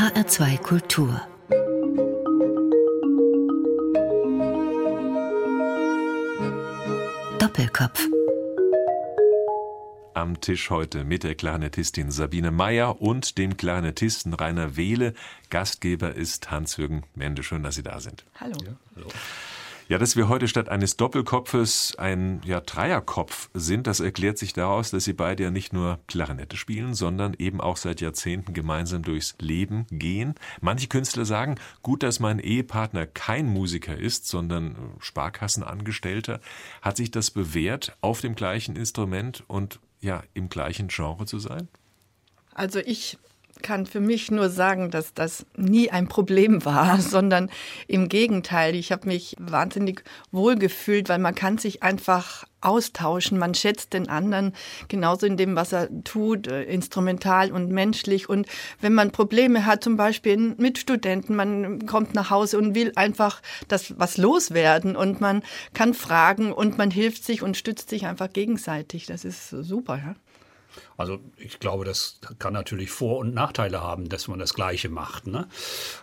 HR2 Kultur Doppelkopf am Tisch heute mit der Klarinettistin Sabine Meyer und dem Klarinettisten Rainer Wehle. Gastgeber ist Hans-Jürgen Mende. Schön, dass Sie da sind. Hallo. Ja, hallo. Ja, dass wir heute statt eines Doppelkopfes ein ja, Dreierkopf sind, das erklärt sich daraus, dass Sie beide ja nicht nur Klarinette spielen, sondern eben auch seit Jahrzehnten gemeinsam durchs Leben gehen. Manche Künstler sagen, gut, dass mein Ehepartner kein Musiker ist, sondern Sparkassenangestellter. Hat sich das bewährt auf dem gleichen Instrument und ja, im gleichen Genre zu sein? Also ich kann für mich nur sagen, dass das nie ein Problem war, sondern im Gegenteil. Ich habe mich wahnsinnig wohl gefühlt, weil man kann sich einfach austauschen. Man schätzt den anderen genauso in dem, was er tut, äh, instrumental und menschlich. Und wenn man Probleme hat, zum Beispiel mit Studenten, man kommt nach Hause und will einfach das was loswerden und man kann fragen und man hilft sich und stützt sich einfach gegenseitig. Das ist super, ja. Also ich glaube, das kann natürlich Vor- und Nachteile haben, dass man das Gleiche macht. Ne?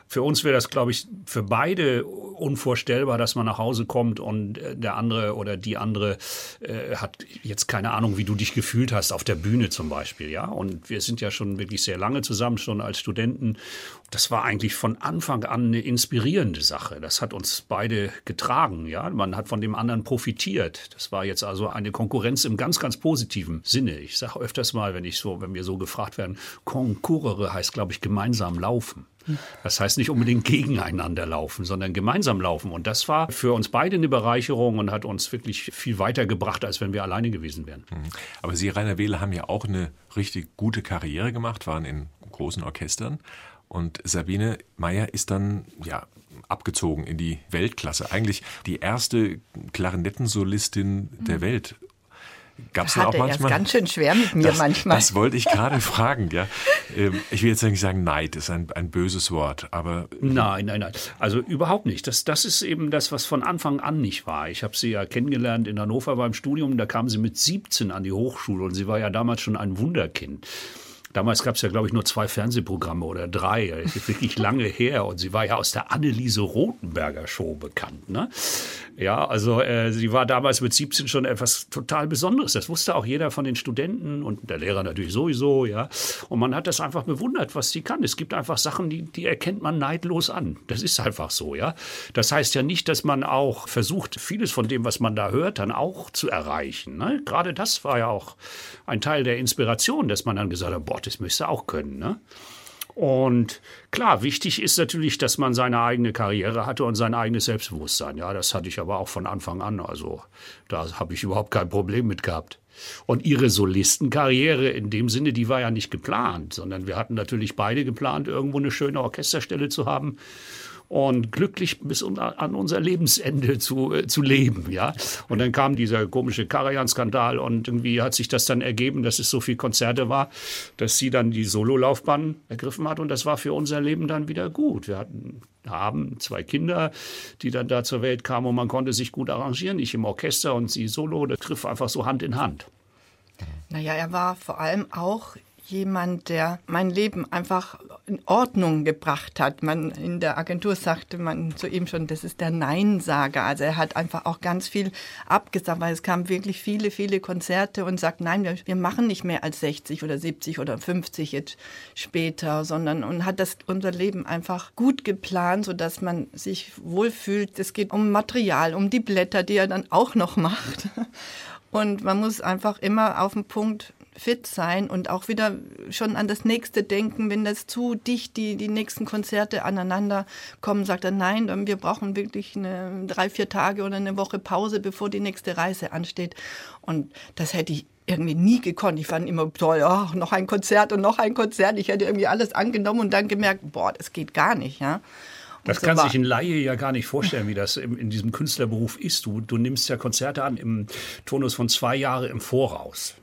Für uns wäre das, glaube ich, für beide unvorstellbar, dass man nach Hause kommt und äh, der andere oder die andere äh, hat jetzt keine Ahnung, wie du dich gefühlt hast auf der Bühne zum Beispiel. Ja, und wir sind ja schon wirklich sehr lange zusammen, schon als Studenten. Das war eigentlich von Anfang an eine inspirierende Sache. Das hat uns beide getragen. Ja, man hat von dem anderen profitiert. Das war jetzt also eine Konkurrenz im ganz, ganz positiven Sinne. Ich sage öfters mal, wenn ich so, wenn wir so gefragt werden, konkurrere heißt, glaube ich, gemeinsam laufen. Das heißt nicht unbedingt gegeneinander laufen, sondern gemeinsam laufen. Und das war für uns beide eine Bereicherung und hat uns wirklich viel weitergebracht, als wenn wir alleine gewesen wären. Mhm. Aber Sie, Rainer Wehle, haben ja auch eine richtig gute Karriere gemacht, waren in großen Orchestern. Und Sabine Meyer ist dann ja abgezogen in die Weltklasse. Eigentlich die erste Klarinettensolistin der mhm. Welt. Gab es auch manchmal? ganz schön schwer mit mir das, manchmal. Das wollte ich gerade fragen. Ja. Ähm, ich will jetzt nicht sagen, Neid ist ein, ein böses Wort, aber. Nein, nein, nein. Also überhaupt nicht. Das, das ist eben das, was von Anfang an nicht war. Ich habe sie ja kennengelernt in Hannover beim Studium. Da kam sie mit 17 an die Hochschule und sie war ja damals schon ein Wunderkind. Damals gab es ja, glaube ich, nur zwei Fernsehprogramme oder drei. Das ist wirklich lange her. Und sie war ja aus der Anneliese Rothenberger Show bekannt. Ne? Ja, also äh, sie war damals mit 17 schon etwas total Besonderes. Das wusste auch jeder von den Studenten und der Lehrer natürlich sowieso. Ja, Und man hat das einfach bewundert, was sie kann. Es gibt einfach Sachen, die, die erkennt man neidlos an. Das ist einfach so. Ja, Das heißt ja nicht, dass man auch versucht, vieles von dem, was man da hört, dann auch zu erreichen. Ne? Gerade das war ja auch ein Teil der Inspiration, dass man dann gesagt hat, boah, das müsste auch können. Ne? Und klar, wichtig ist natürlich, dass man seine eigene Karriere hatte und sein eigenes Selbstbewusstsein. Ja, das hatte ich aber auch von Anfang an. Also da habe ich überhaupt kein Problem mit gehabt. Und ihre Solistenkarriere in dem Sinne, die war ja nicht geplant, sondern wir hatten natürlich beide geplant, irgendwo eine schöne Orchesterstelle zu haben und glücklich bis an unser Lebensende zu, äh, zu leben. Ja? Und dann kam dieser komische Karajan-Skandal und irgendwie hat sich das dann ergeben, dass es so viele Konzerte war, dass sie dann die Sololaufbahn ergriffen hat und das war für unser Leben dann wieder gut. Wir hatten haben zwei Kinder, die dann da zur Welt kamen und man konnte sich gut arrangieren. Ich im Orchester und sie solo, das griff einfach so Hand in Hand. Naja, er war vor allem auch jemand, der mein Leben einfach in Ordnung gebracht hat. Man in der Agentur sagte man zu ihm schon, das ist der Neinsager. Also er hat einfach auch ganz viel abgesagt, weil es kamen wirklich viele, viele Konzerte und sagt, nein, wir, wir machen nicht mehr als 60 oder 70 oder 50 jetzt später, sondern und hat das unser Leben einfach gut geplant, so dass man sich wohlfühlt. Es geht um Material, um die Blätter, die er dann auch noch macht. Und man muss einfach immer auf den Punkt fit sein und auch wieder schon an das nächste denken, wenn das zu dicht die, die nächsten Konzerte aneinander kommen, sagt er, nein, wir brauchen wirklich eine, drei, vier Tage oder eine Woche Pause, bevor die nächste Reise ansteht. Und das hätte ich irgendwie nie gekonnt. Ich fand immer toll, oh, noch ein Konzert und noch ein Konzert. Ich hätte irgendwie alles angenommen und dann gemerkt, boah, das geht gar nicht, ja. Das kann sich ein Laie ja gar nicht vorstellen, wie das in, diesem Künstlerberuf ist. Du, du nimmst ja Konzerte an im Tonus von zwei Jahren im Voraus.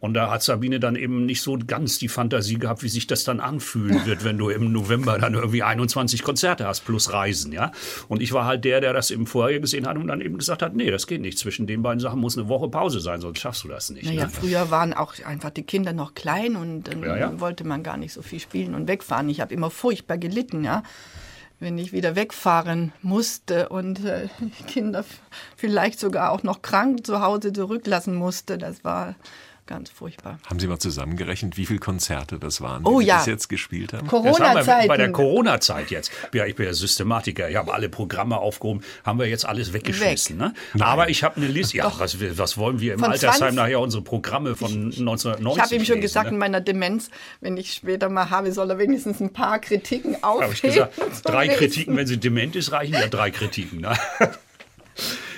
Und da hat Sabine dann eben nicht so ganz die Fantasie gehabt, wie sich das dann anfühlen wird, wenn du im November dann irgendwie 21 Konzerte hast plus Reisen, ja. Und ich war halt der, der das eben vorher gesehen hat und dann eben gesagt hat, nee, das geht nicht. Zwischen den beiden Sachen muss eine Woche Pause sein, sonst schaffst du das nicht. Naja, ne? früher waren auch einfach die Kinder noch klein und dann Ja, ja. wollte man gar nicht so viel spielen und wegfahren. Ich habe immer furchtbar gelitten, ja. Wenn ich wieder wegfahren musste und äh, die Kinder vielleicht sogar auch noch krank zu Hause zurücklassen musste, das war ganz furchtbar. Haben Sie mal zusammengerechnet, wie viele Konzerte das waren, Oh die Sie ja. bis jetzt gespielt haben? Das haben wir Corona-Zeiten. bei der Corona-Zeit jetzt. Ja, ich bin ja Systematiker. Ich habe alle Programme aufgehoben. Haben wir jetzt alles weggeschmissen. Ne? Aber ich habe eine Liste. Ja, was, was wollen wir im Von Altersheim 20 nachher unsere Programme von 1990 Ich habe ihm schon lesen, gesagt, ne? in meiner Demenz, wenn ich später mal habe, soll er wenigstens ein paar Kritiken aufheben. Gesagt, drei. Kritiken, wenn sie dement ist, reichen ja drei Kritiken. Ne?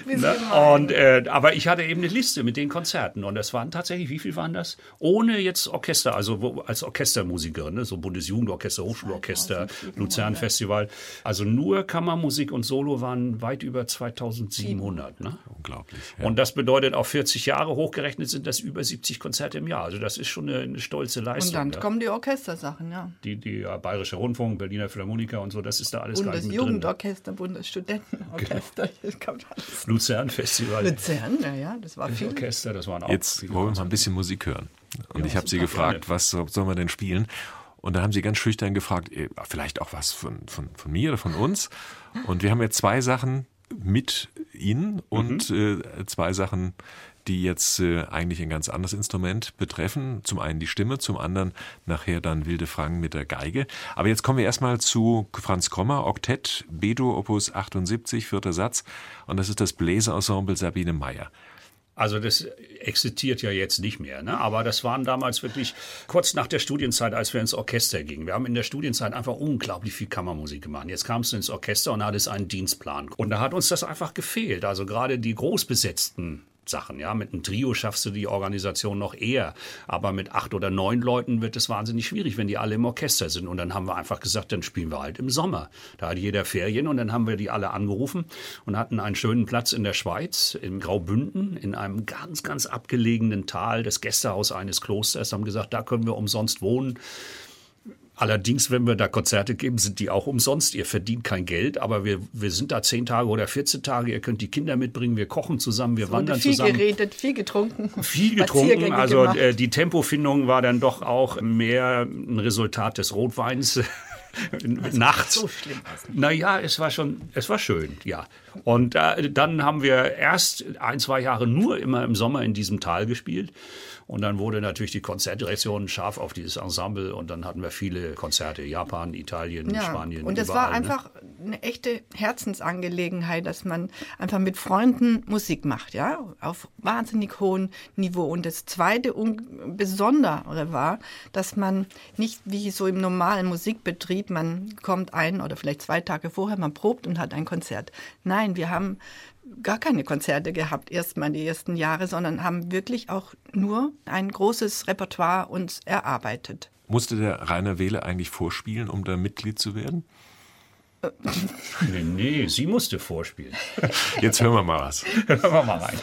Ne? Und, äh, aber ich hatte eben eine Liste mit den Konzerten und das waren tatsächlich, wie viel waren das? Ohne jetzt Orchester, also wo, als Orchestermusikerin, ne? so Bundesjugendorchester, Hochschulorchester, Luzern-Festival. Also nur Kammermusik und Solo waren weit über 2700. Ne? Unglaublich. Ja. Und das bedeutet, auf 40 Jahre hochgerechnet sind das über 70 Konzerte im Jahr. Also das ist schon eine, eine stolze Und Leistung. dann ja. kommen die Orchestersachen, ja. die, die ja, Bayerische Rundfunk, Berliner Philharmoniker und so, das ist da alles? Bundesjugendorchester, Bundesstudentenorchester, das kommt alles. Luzern-Festival. Luzern, ja, ja, das war Das viel. Orchester, das waren auch. Jetzt wollen wir mal ein bisschen Musik hören. Und ich habe Sie gefragt, gerne. was so- sollen wir denn spielen? Und da haben Sie ganz schüchtern gefragt, eh, vielleicht auch was von, von, von mir oder von uns. Und wir haben jetzt zwei Sachen mit Ihnen und Mhm. äh, zwei Sachen, die jetzt äh, eigentlich ein ganz anderes Instrument betreffen. Zum einen die Stimme, zum anderen nachher dann Wilde Frank mit der Geige. Aber jetzt kommen wir erstmal zu Franz Krommer, Oktett, Bedo, Opus 78, vierter Satz. Und das ist das Bläserensemble Sabine Meyer. Also das existiert ja jetzt nicht mehr, ne? aber das waren damals wirklich kurz nach der Studienzeit, als wir ins Orchester gingen. Wir haben in der Studienzeit einfach unglaublich viel Kammermusik gemacht. Jetzt kamst du ins Orchester und hattest einen Dienstplan. Und da hat uns das einfach gefehlt. Also gerade die großbesetzten Sachen, ja, mit einem Trio schaffst du die Organisation noch eher, aber mit acht oder neun Leuten wird es wahnsinnig schwierig, wenn die alle im Orchester sind. Und dann haben wir einfach gesagt, dann spielen wir halt im Sommer. Da hat jeder Ferien und dann haben wir die alle angerufen und hatten einen schönen Platz in der Schweiz, in Graubünden, in einem ganz, ganz abgelegenen Tal, das Gästehaus eines Klosters, haben gesagt, da können wir umsonst wohnen. Allerdings, wenn wir da Konzerte geben, sind die auch umsonst. Ihr verdient kein Geld, aber wir, wir sind da zehn Tage oder 14 Tage. Ihr könnt die Kinder mitbringen, wir kochen zusammen, wir Wurde wandern viel zusammen. geredet, viel getrunken. Viel getrunken, also äh, die Tempofindung war dann doch auch mehr ein Resultat des Rotweins. Nachts. so schlimm Naja, es war schon, es war schön, ja. Und äh, dann haben wir erst ein, zwei Jahre nur immer im Sommer in diesem Tal gespielt. Und dann wurde natürlich die Konzertdirektion scharf auf dieses Ensemble und dann hatten wir viele Konzerte, Japan, Italien, Ja, Spanien. und es war ne? einfach eine echte Herzensangelegenheit, dass man einfach mit Freunden Musik macht, ja, auf wahnsinnig hohem Niveau. Und das zweite un Besondere war, dass man nicht wie so im normalen Musikbetrieb, man kommt ein oder vielleicht zwei Tage vorher, man probt und hat ein Konzert. Nein, wir haben gar keine Konzerte gehabt, erstmal die ersten Jahre, sondern haben wirklich auch nur ein großes Repertoire uns erarbeitet. Musste der Rainer Wehle eigentlich vorspielen, um da Mitglied zu werden? Nee, nee, sie musste vorspielen. Jetzt hören wir mal was. Hören wir mal rein.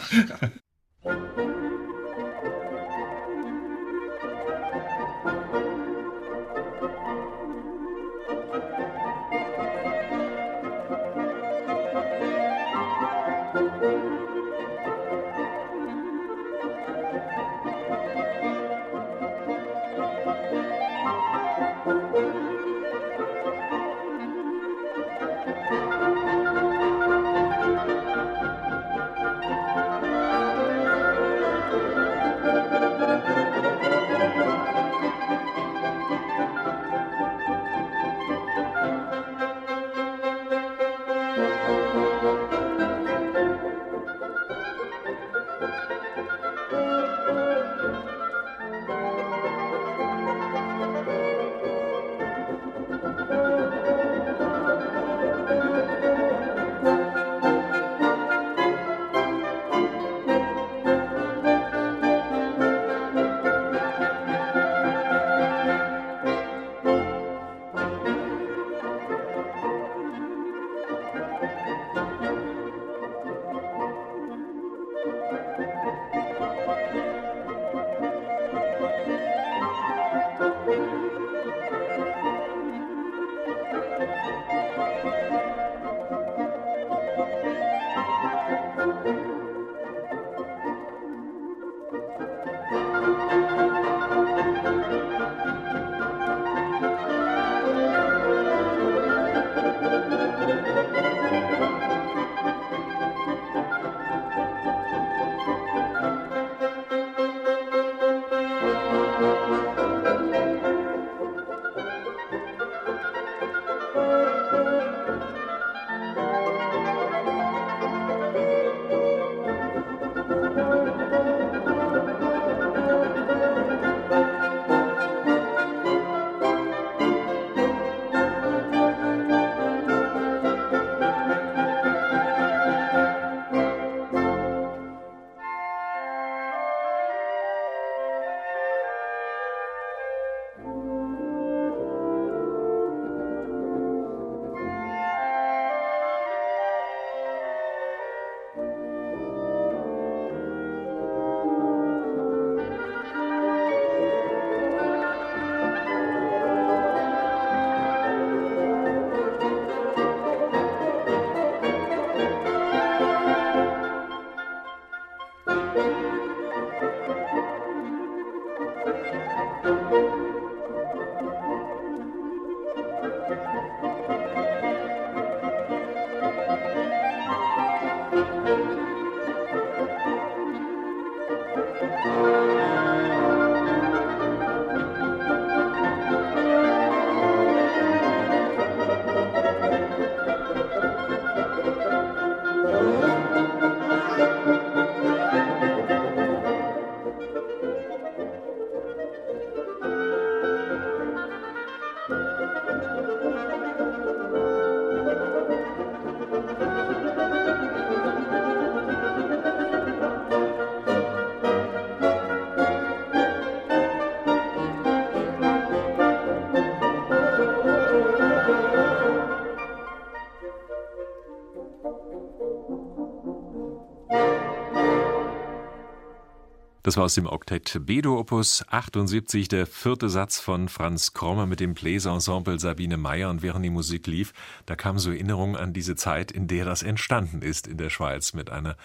Das war aus dem Oktett Bedo Opus 78, der vierte Satz von Franz Krommer mit dem Bläserensemble Sabine Meyer. Und während die Musik lief, da kamen so Erinnerungen an diese Zeit, in der das entstanden ist in der Schweiz mit einer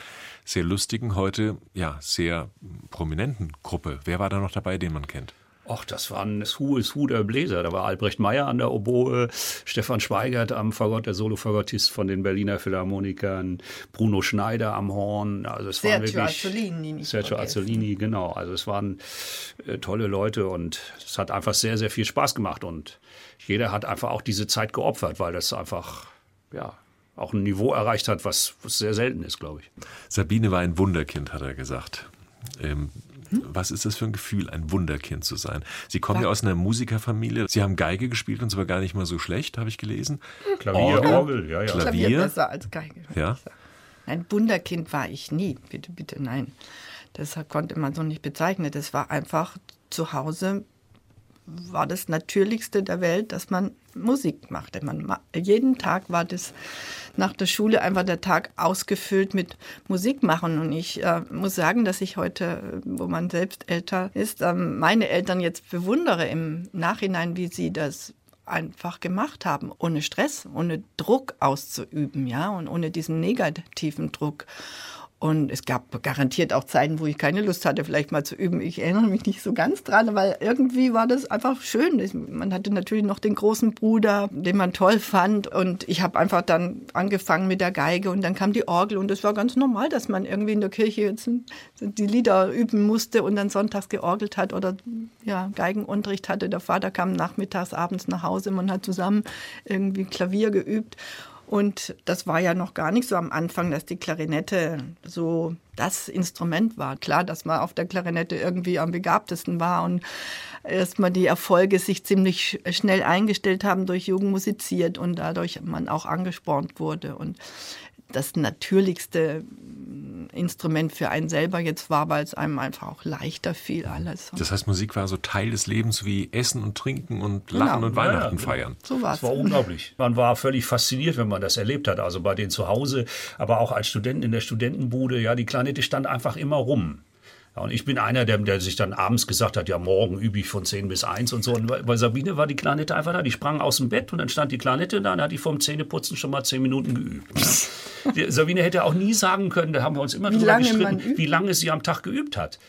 sehr lustigen, heute ja sehr prominenten Gruppe. Wer war da noch dabei, den man kennt? Ach, das waren das Hu ist Hu der Bläser. Da war Albrecht Meyer an der Oboe, Stefan Schweigert am Fagott, der Solo-Fagottist von den Berliner Philharmonikern, Bruno Schneider am Horn. Also es Sergio waren wirklich Azzolini. nicht Sergio vergessen. Azzolini, genau. Also es waren äh, tolle Leute und es hat einfach sehr, sehr viel Spaß gemacht und jeder hat einfach auch diese Zeit geopfert, weil das einfach, ja, auch ein Niveau erreicht hat, was, was sehr selten ist, glaube ich. Sabine war ein Wunderkind, hat er gesagt. Ähm, was ist das für ein Gefühl, ein Wunderkind zu sein? Sie kommen ja aus einer Musikerfamilie. Sie haben Geige gespielt und zwar gar nicht mal so schlecht, habe ich gelesen. Klavier, Orgel, Orgel, ja, ja. Klavier. Klavier besser als Geige. Ja. Ein Wunderkind war ich nie. Bitte, bitte, nein. Das konnte man so nicht bezeichnen. Das war einfach zu Hause war das Natürlichste der Welt, dass man Musik machte. Man, ma- jeden Tag war das nach der Schule einfach der Tag ausgefüllt mit Musik machen. Und ich äh, muss sagen, dass ich heute, äh, wo man selbst älter ist, ähm, meine Eltern jetzt bewundere im Nachhinein, wie sie das einfach gemacht haben, ohne Stress, ohne Druck auszuüben, ja, und ohne diesen negativen Druck. Und es gab garantiert auch Zeiten, wo ich keine Lust hatte, vielleicht mal zu üben. Ich erinnere mich nicht so ganz dran, weil irgendwie war das einfach schön. Man hatte natürlich noch den großen Bruder, den man toll fand. Und ich habe einfach dann angefangen mit der Geige und dann kam die Orgel. Und es war ganz normal, dass man irgendwie in der Kirche jetzt die Lieder üben musste und dann sonntags georgelt hat oder ja, Geigenunterricht hatte. Der Vater kam nachmittags, abends nach Hause. Man hat zusammen irgendwie Klavier geübt. Und das war ja noch gar nicht so am Anfang, dass die Klarinette so das Instrument war. Klar, dass man auf der Klarinette irgendwie am begabtesten war und erstmal die Erfolge sich ziemlich sch- schnell eingestellt haben durch Jugend musiziert und dadurch man auch angespornt wurde. Und das natürlichste mm, Instrument für einen selber jetzt war, weil es einem einfach auch leichter fiel alles. Das heißt, Musik war so Teil des Lebens wie Essen und Trinken und Lachen Genau. und Weihnachten Ja, ja. feiern. so war Das war unglaublich. Man war völlig fasziniert, wenn man das erlebt hat. Also bei denen zu Hause, aber auch als Studenten in der Studentenbude. Ja, die Klarinette stand einfach immer rum. Ja, und ich bin einer, der, der sich dann abends gesagt hat, ja, morgen übe ich von 10 bis 1 und so. Und bei Sabine war die Klarinette einfach da. Die sprang aus dem Bett und dann stand die Klarinette da und hat die vom Zähneputzen schon mal 10 Minuten geübt. Die Sabine hätte auch nie sagen können, da haben wir uns immer Wie drüber lange gestritten, wie lange sie am Tag geübt hat.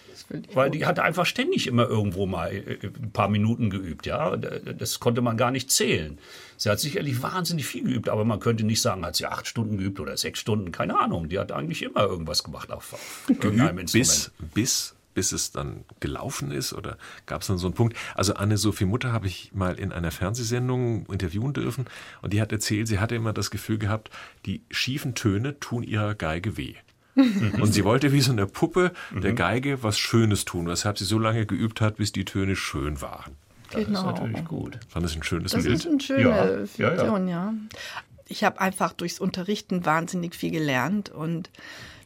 Weil die hatte einfach ständig immer irgendwo mal äh, ein paar Minuten geübt, ja. Das konnte man gar nicht zählen. Sie hat sicherlich wahnsinnig viel geübt, aber man könnte nicht sagen, hat sie acht Stunden geübt oder sechs Stunden, keine Ahnung. Die hat eigentlich immer irgendwas gemacht auf, auf irgendeinem Instrument. Bis, bis, bis es dann gelaufen ist oder gab es dann so einen Punkt? Also Anne-Sophie Mutter habe ich mal in einer Fernsehsendung interviewen dürfen und die hat erzählt, sie hatte immer das Gefühl gehabt, die schiefen Töne tun ihrer Geige weh. Und sie wollte wie so eine Puppe der Mhm. Geige was Schönes tun, weshalb sie so lange geübt hat, bis die Töne schön waren. Das ist Genau. natürlich gut. Fand das ein schönes Das Bild? ist eine schöne Ja, ja, ja. Fiktion, ja. Ich habe einfach durchs Unterrichten wahnsinnig viel gelernt und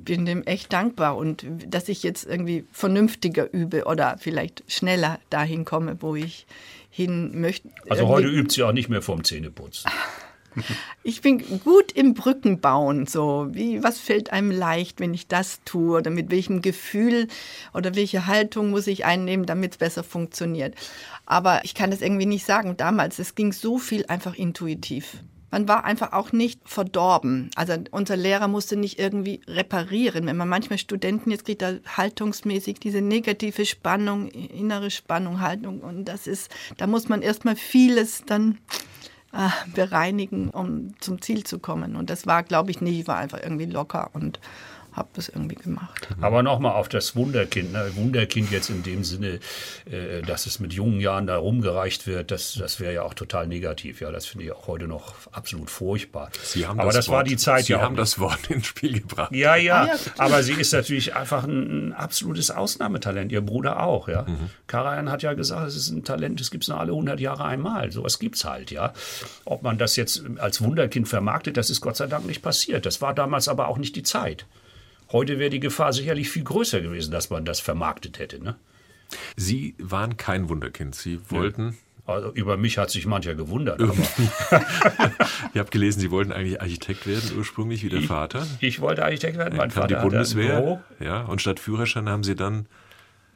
bin dem echt dankbar. Und dass ich jetzt irgendwie vernünftiger übe oder vielleicht schneller dahin komme, wo ich hin möchte. Also heute übt sie auch nicht mehr vom Zähneputzen. Ich bin gut im Brückenbauen. So, wie, was fällt einem leicht, wenn ich das tue? Oder mit welchem Gefühl oder welche Haltung muss ich einnehmen, damit es besser funktioniert? Aber ich kann das irgendwie nicht sagen. Damals, es ging so viel einfach intuitiv. Man war einfach auch nicht verdorben. Also unser Lehrer musste nicht irgendwie reparieren. Wenn man manchmal Studenten jetzt kriegt, da haltungsmäßig diese negative Spannung, innere Spannung, Haltung. Und das ist, da muss man erstmal vieles dann äh, bereinigen, um zum Ziel zu kommen. Und das war, glaube ich, nicht. Ich war einfach irgendwie locker und habe das irgendwie gemacht. Aber nochmal auf das Wunderkind. Ne? Wunderkind jetzt in dem Sinne, äh, dass es mit jungen Jahren da rumgereicht wird, das, das wäre ja auch total negativ. Ja, das finde ich auch heute noch absolut furchtbar. Sie haben Aber das, war Wort- die Zeit Sie ja. haben das Wort ins Spiel gebracht. Ja, ja, Ah, ja, aber sie ist natürlich einfach ein, ein absolutes Ausnahmetalent. Ihr Bruder auch, ja. Karajan hat ja gesagt, es ist ein Talent, das gibt es nur alle 100 Jahre einmal. Sowas gibt's halt, ja. Ob man das jetzt als Wunderkind vermarktet, das ist Gott sei Dank nicht passiert. Das war damals aber auch nicht die Zeit. Heute wäre die Gefahr sicherlich viel größer gewesen, dass man das vermarktet hätte. Ne? Sie waren kein Wunderkind. Sie wollten, Also über mich hat sich mancher gewundert. Aber ich habe gelesen, Sie wollten eigentlich Architekt werden ursprünglich wie der Vater. ich wollte Architekt werden. Mein Dann kam die Vater Bundeswehr. Ja, und statt Führerschein haben Sie dann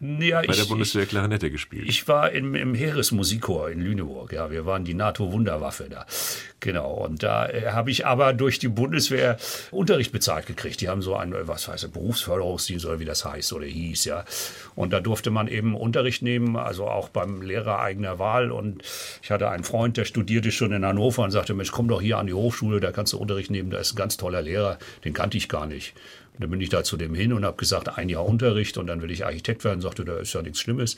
Ja, bei ich, der Bundeswehr Klarinette gespielt. Ich war im, im Heeresmusikchor in Lüneburg. Ja, wir waren die NATO-Wunderwaffe da. Genau. Und da äh, habe ich aber durch die Bundeswehr Unterricht bezahlt gekriegt. Die haben so einen, was weiß ich, Berufsförderungsdienst oder wie das heißt oder hieß, ja. Und da durfte man eben Unterricht nehmen, also auch beim Lehrer eigener Wahl. Und ich hatte einen Freund, der studierte schon in Hannover und sagte, Mensch, komm doch hier an die Hochschule, da kannst du Unterricht nehmen, da ist ein ganz toller Lehrer, den kannte ich gar nicht. Und dann bin ich da zu dem hin und habe gesagt, ein Jahr Unterricht und dann will ich Architekt werden. Sagte, da ist ja nichts Schlimmes.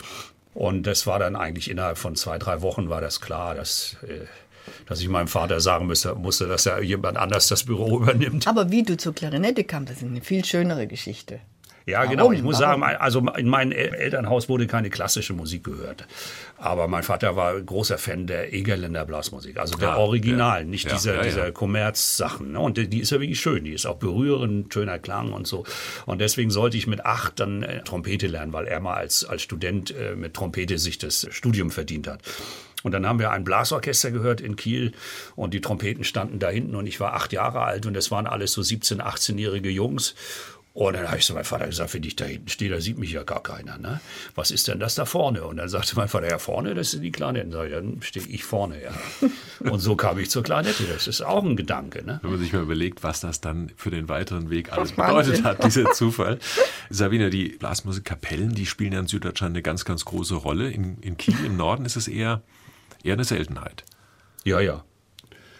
Und das war dann eigentlich innerhalb von zwei, drei Wochen war das klar, dass, äh, dass ich meinem Vater sagen musste, musste, dass er jemand anders das Büro übernimmt. Aber wie du zur Klarinette kamst, das ist eine viel schönere Geschichte. Ja, Warum? genau. Ich muss Warum? sagen, also in meinem Elternhaus wurde keine klassische Musik gehört. Aber mein Vater war großer Fan der Egerländer Blasmusik, also der Original, ja. nicht Ja, dieser, ja, dieser Kommerzsachen. Ne? Und die die ist ja wirklich schön, die ist auch berührend, schöner Klang und so. Und deswegen sollte ich mit acht dann äh, Trompete lernen, weil er mal als, als Student äh, mit Trompete sich das Studium verdient hat. Und dann haben wir ein Blasorchester gehört in Kiel und die Trompeten standen da hinten und ich war acht Jahre alt und das waren alles so 17-, 18-jährige Jungs. Und dann habe ich zu meinem Vater gesagt, wenn ich da hinten stehe, da sieht mich ja gar keiner. Ne? Was ist denn das da vorne? Und dann sagte mein Vater, ja vorne, das sind die Klarinetten. Sag ich, dann stehe ich vorne, ja. Und so kam ich zur Klarinette. Das ist auch ein Gedanke. Ne? Wenn man sich mal überlegt, was das dann für den weiteren Weg alles bedeutet hat, dieser Zufall. Sabine, die Blasmusikkapellen, die spielen ja in Süddeutschland eine ganz, ganz große Rolle. In, in Kiel im Norden ist es eher, eher eine Seltenheit. Ja, ja.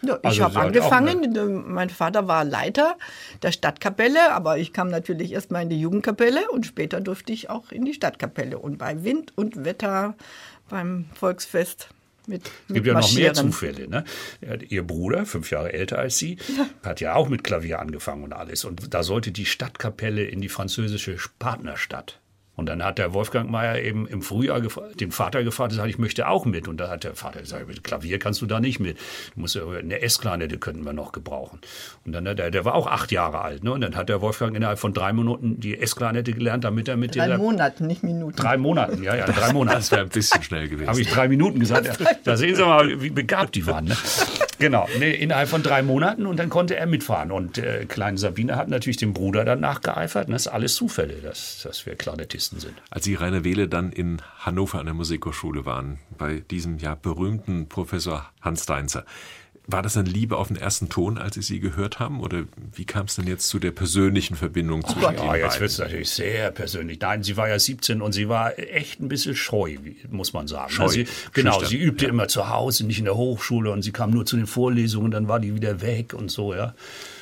Ja, ich Also habe angefangen, mein Vater war Leiter der Stadtkapelle, aber ich kam natürlich erstmal in die Jugendkapelle und später durfte ich auch in die Stadtkapelle und bei Wind und Wetter beim Volksfest mit, Es mit gibt ja noch mehr. Zufälle. Ne? Ja, Ihr Bruder, fünf Jahre älter als Sie, hat ja auch mit Klavier angefangen und alles. Und da sollte die Stadtkapelle in die französische Partnerstadt. Und dann hat der Wolfgang Mayer eben im Frühjahr den Vater gefragt, gesagt, ich möchte auch mit. Und da hat der Vater gesagt, mit Klavier kannst du da nicht mit. Du musst ja eine S-Klarinette könnten wir noch gebrauchen. Und dann hat er, der war auch acht Jahre alt. Ne? Und dann hat der Wolfgang innerhalb von drei Minuten die S-Klarinette gelernt, damit er mit Drei dieser Monaten, nicht Minuten. drei Monaten, ja, ja, drei Monaten. Das wäre ein bisschen schnell gewesen. Habe ich drei Minuten gesagt. Ja, da sehen Sie mal, wie begabt die waren. Ne? Genau, nee, innerhalb von drei Monaten und dann konnte er mitfahren. Und äh, kleine Sabine hat natürlich dem Bruder dann nachgeeifert. Und das ist alles Zufälle, dass, dass wir Klarinettisten sind. Als Sie, Rainer Wehle, dann in Hannover an der Musikhochschule waren, bei diesem ja berühmten Professor Hans Deinzer, war das dann Liebe auf den ersten Ton, als Sie sie gehört haben? Oder wie kam es denn jetzt zu der persönlichen Verbindung zwischen Ihnen Ja, jetzt wird es natürlich sehr persönlich. Nein, sie war ja 17 und sie war echt ein bisschen scheu, muss man sagen. Scheu, sie, genau, schüchtern, sie übte immer zu Hause, nicht in der Hochschule und sie kam nur zu den Vorlesungen, dann war die wieder weg und so, ja.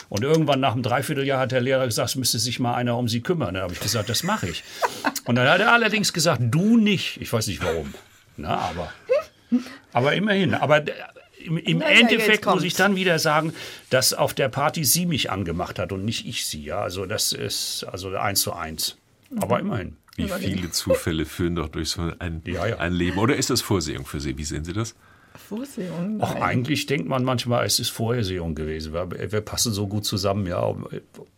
Und irgendwann nach einem Dreivierteljahr hat der Lehrer gesagt, es müsste sich mal einer um sie kümmern. Dann habe ich gesagt, das mache ich. Und dann hat er allerdings gesagt, du nicht. Ich weiß nicht warum. Na, aber, aber immerhin. Aber im, im ja, Endeffekt muss ich dann wieder sagen, dass auf der Party sie mich angemacht hat und nicht ich sie. Ja, also das ist also eins zu eins. Aber immerhin. Wie viele Zufälle führen doch durch so ein, Ja, ja. ein Leben? Oder ist das Vorsehung für Sie? Wie sehen Sie das? Vorsehung. Auch nein. eigentlich denkt man manchmal, es ist Vorhersehung gewesen. Wir, wir passen so gut zusammen, ja.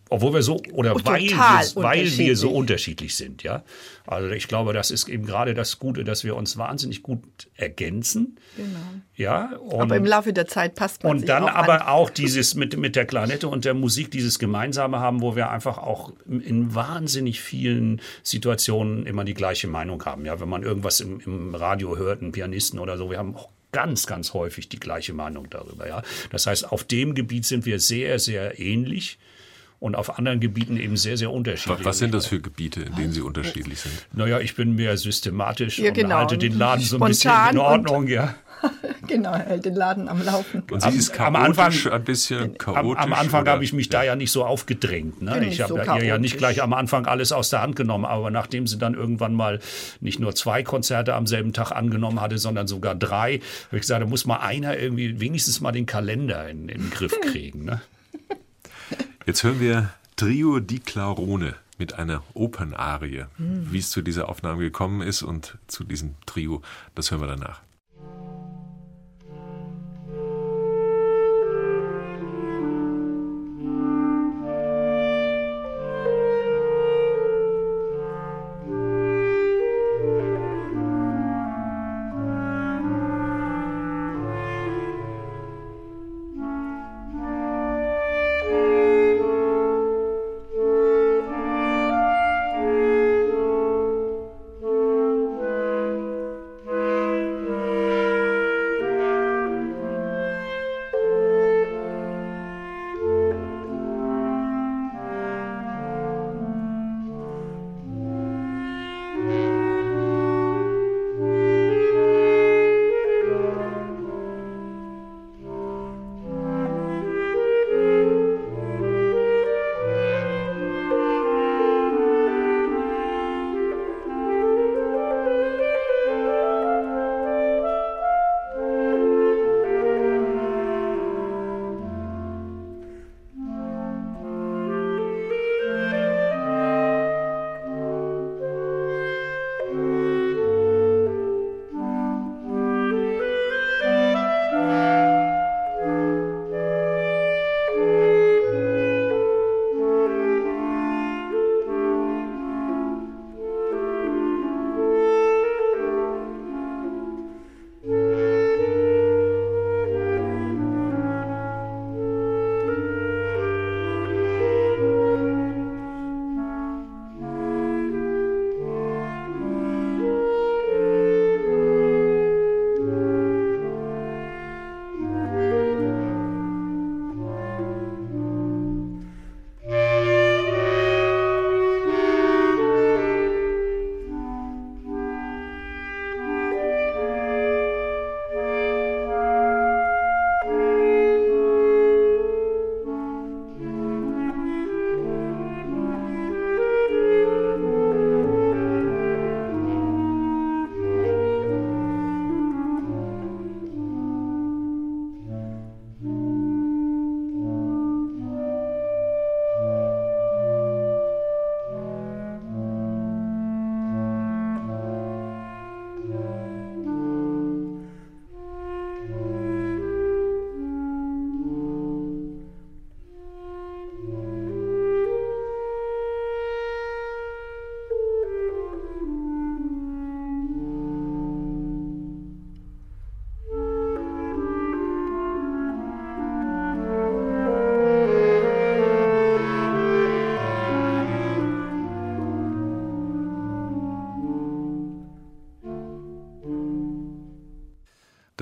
Obwohl wir so, oder Oh, weil, wir, weil wir so unterschiedlich. sind, ja. Also ich glaube, das ist eben gerade das Gute, dass wir uns wahnsinnig gut ergänzen. Genau. Ja. Und, Aber im Laufe der Zeit passt man und sich dann auch aber an. auch dieses mit, mit der Klarinette und der Musik, dieses Gemeinsame haben, wo wir einfach auch in wahnsinnig vielen Situationen immer die gleiche Meinung haben. Ja, wenn man irgendwas im, im Radio hört, einen Pianisten oder so, wir haben auch ganz, ganz häufig die gleiche Meinung darüber. Ja, das heißt, auf dem Gebiet sind wir sehr, sehr ähnlich. Und auf anderen Gebieten eben sehr, sehr unterschiedlich. Was sind das für Gebiete, in denen Sie unterschiedlich sind? Naja, ich bin mehr systematisch Ja, und genau. halte den Laden so ein bisschen Spontan in und- Ordnung, ja. Genau, er hält den Laden am Laufen. Und Sie ist am chaotisch, Anfang- ein bisschen Am, chaotisch? am Anfang habe ich mich da ja nicht so aufgedrängt. Ne? Ich habe so ja ihr ja nicht gleich am Anfang alles aus der Hand genommen, aber nachdem sie dann irgendwann mal nicht nur zwei Konzerte am selben Tag angenommen hatte, sondern sogar drei, habe ich gesagt, da muss mal einer irgendwie wenigstens mal den Kalender in, in den Griff kriegen. Ne? Jetzt hören wir Trio di Clarone mit einer Opernarie. Wie es zu dieser Aufnahme gekommen ist und zu diesem Trio, das hören wir danach.